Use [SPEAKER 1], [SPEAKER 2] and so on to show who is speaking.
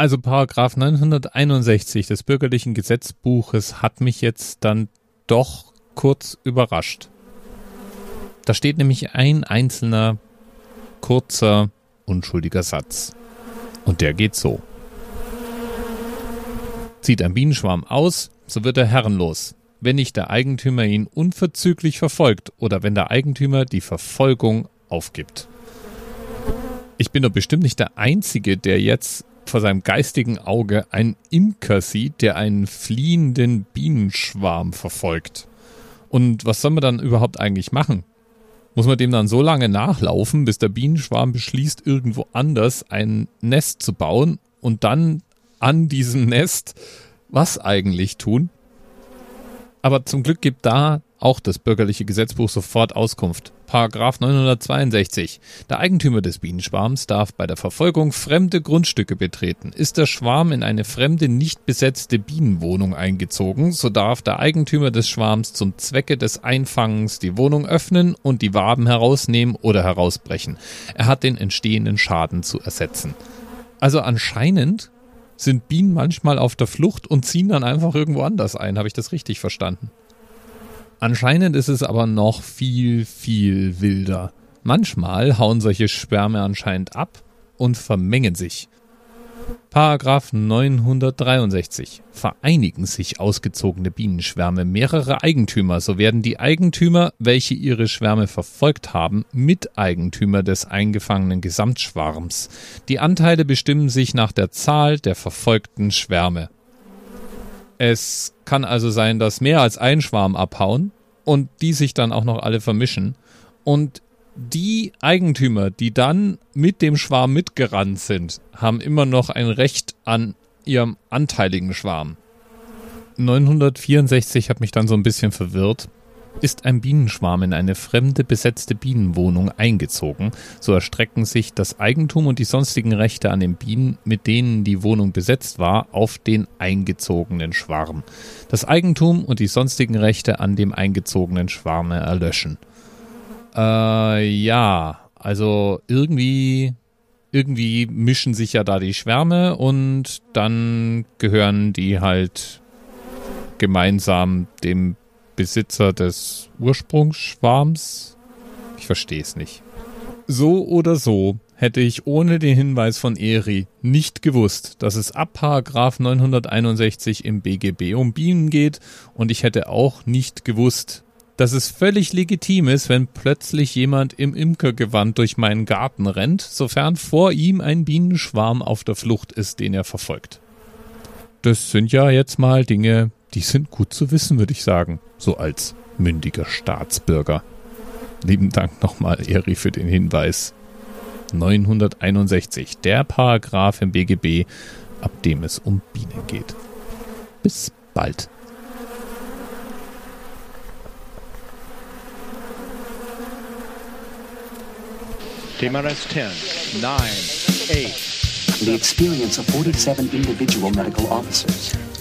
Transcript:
[SPEAKER 1] Also Paragraph 961 des bürgerlichen Gesetzbuches hat mich jetzt dann doch kurz überrascht. Da steht nämlich ein einzelner kurzer unschuldiger Satz. Und der geht so. Zieht ein Bienenschwarm aus, so wird er herrenlos, wenn nicht der Eigentümer ihn unverzüglich verfolgt oder wenn der Eigentümer die Verfolgung aufgibt. Ich bin doch bestimmt nicht der Einzige, der jetzt vor seinem geistigen Auge einen Imker sieht, der einen fliehenden Bienenschwarm verfolgt. Und was soll man dann überhaupt eigentlich machen? Muss man dem dann so lange nachlaufen, bis der Bienenschwarm beschließt, irgendwo anders ein Nest zu bauen und dann an diesem Nest was eigentlich tun? Aber zum Glück gibt da auch das bürgerliche Gesetzbuch sofort Auskunft. Paragraph 962. Der Eigentümer des Bienenschwarms darf bei der Verfolgung fremde Grundstücke betreten. Ist der Schwarm in eine fremde, nicht besetzte Bienenwohnung eingezogen, so darf der Eigentümer des Schwarms zum Zwecke des Einfangens die Wohnung öffnen und die Waben herausnehmen oder herausbrechen. Er hat den entstehenden Schaden zu ersetzen. Also anscheinend sind Bienen manchmal auf der Flucht und ziehen dann einfach irgendwo anders ein. Habe ich das richtig verstanden? Anscheinend ist es aber noch viel, viel wilder. Manchmal hauen solche Schwärme anscheinend ab und vermengen sich. Paragraph 963. Vereinigen sich ausgezogene Bienenschwärme mehrere Eigentümer, so werden die Eigentümer, welche ihre Schwärme verfolgt haben, Miteigentümer des eingefangenen Gesamtschwarms. Die Anteile bestimmen sich nach der Zahl der verfolgten Schwärme. Es kann also sein, dass mehr als ein Schwarm abhauen und die sich dann auch noch alle vermischen. Und die Eigentümer, die dann mit dem Schwarm mitgerannt sind, haben immer noch ein Recht an ihrem anteiligen Schwarm. 964 hat mich dann so ein bisschen verwirrt. Ist ein Bienenschwarm in eine fremde besetzte Bienenwohnung eingezogen, so erstrecken sich das Eigentum und die sonstigen Rechte an den Bienen, mit denen die Wohnung besetzt war, auf den eingezogenen Schwarm. Das Eigentum und die sonstigen Rechte an dem eingezogenen Schwarme erlöschen. Äh, ja, also irgendwie, irgendwie mischen sich ja da die Schwärme und dann gehören die halt gemeinsam dem Besitzer des Ursprungsschwarms? Ich verstehe es nicht. So oder so hätte ich ohne den Hinweis von Eri nicht gewusst, dass es ab Paragraph 961 im BGB um Bienen geht und ich hätte auch nicht gewusst, dass es völlig legitim ist, wenn plötzlich jemand im Imkergewand durch meinen Garten rennt, sofern vor ihm ein Bienenschwarm auf der Flucht ist, den er verfolgt. Das sind ja jetzt mal Dinge, die sind gut zu wissen, würde ich sagen, so als mündiger Staatsbürger. Lieben Dank nochmal, Eri, für den Hinweis. 961, der Paragraph im BGB, ab dem es um Bienen geht. Bis bald.
[SPEAKER 2] TMRS 10, 9, 8.
[SPEAKER 3] The experience of 47 individual medical officers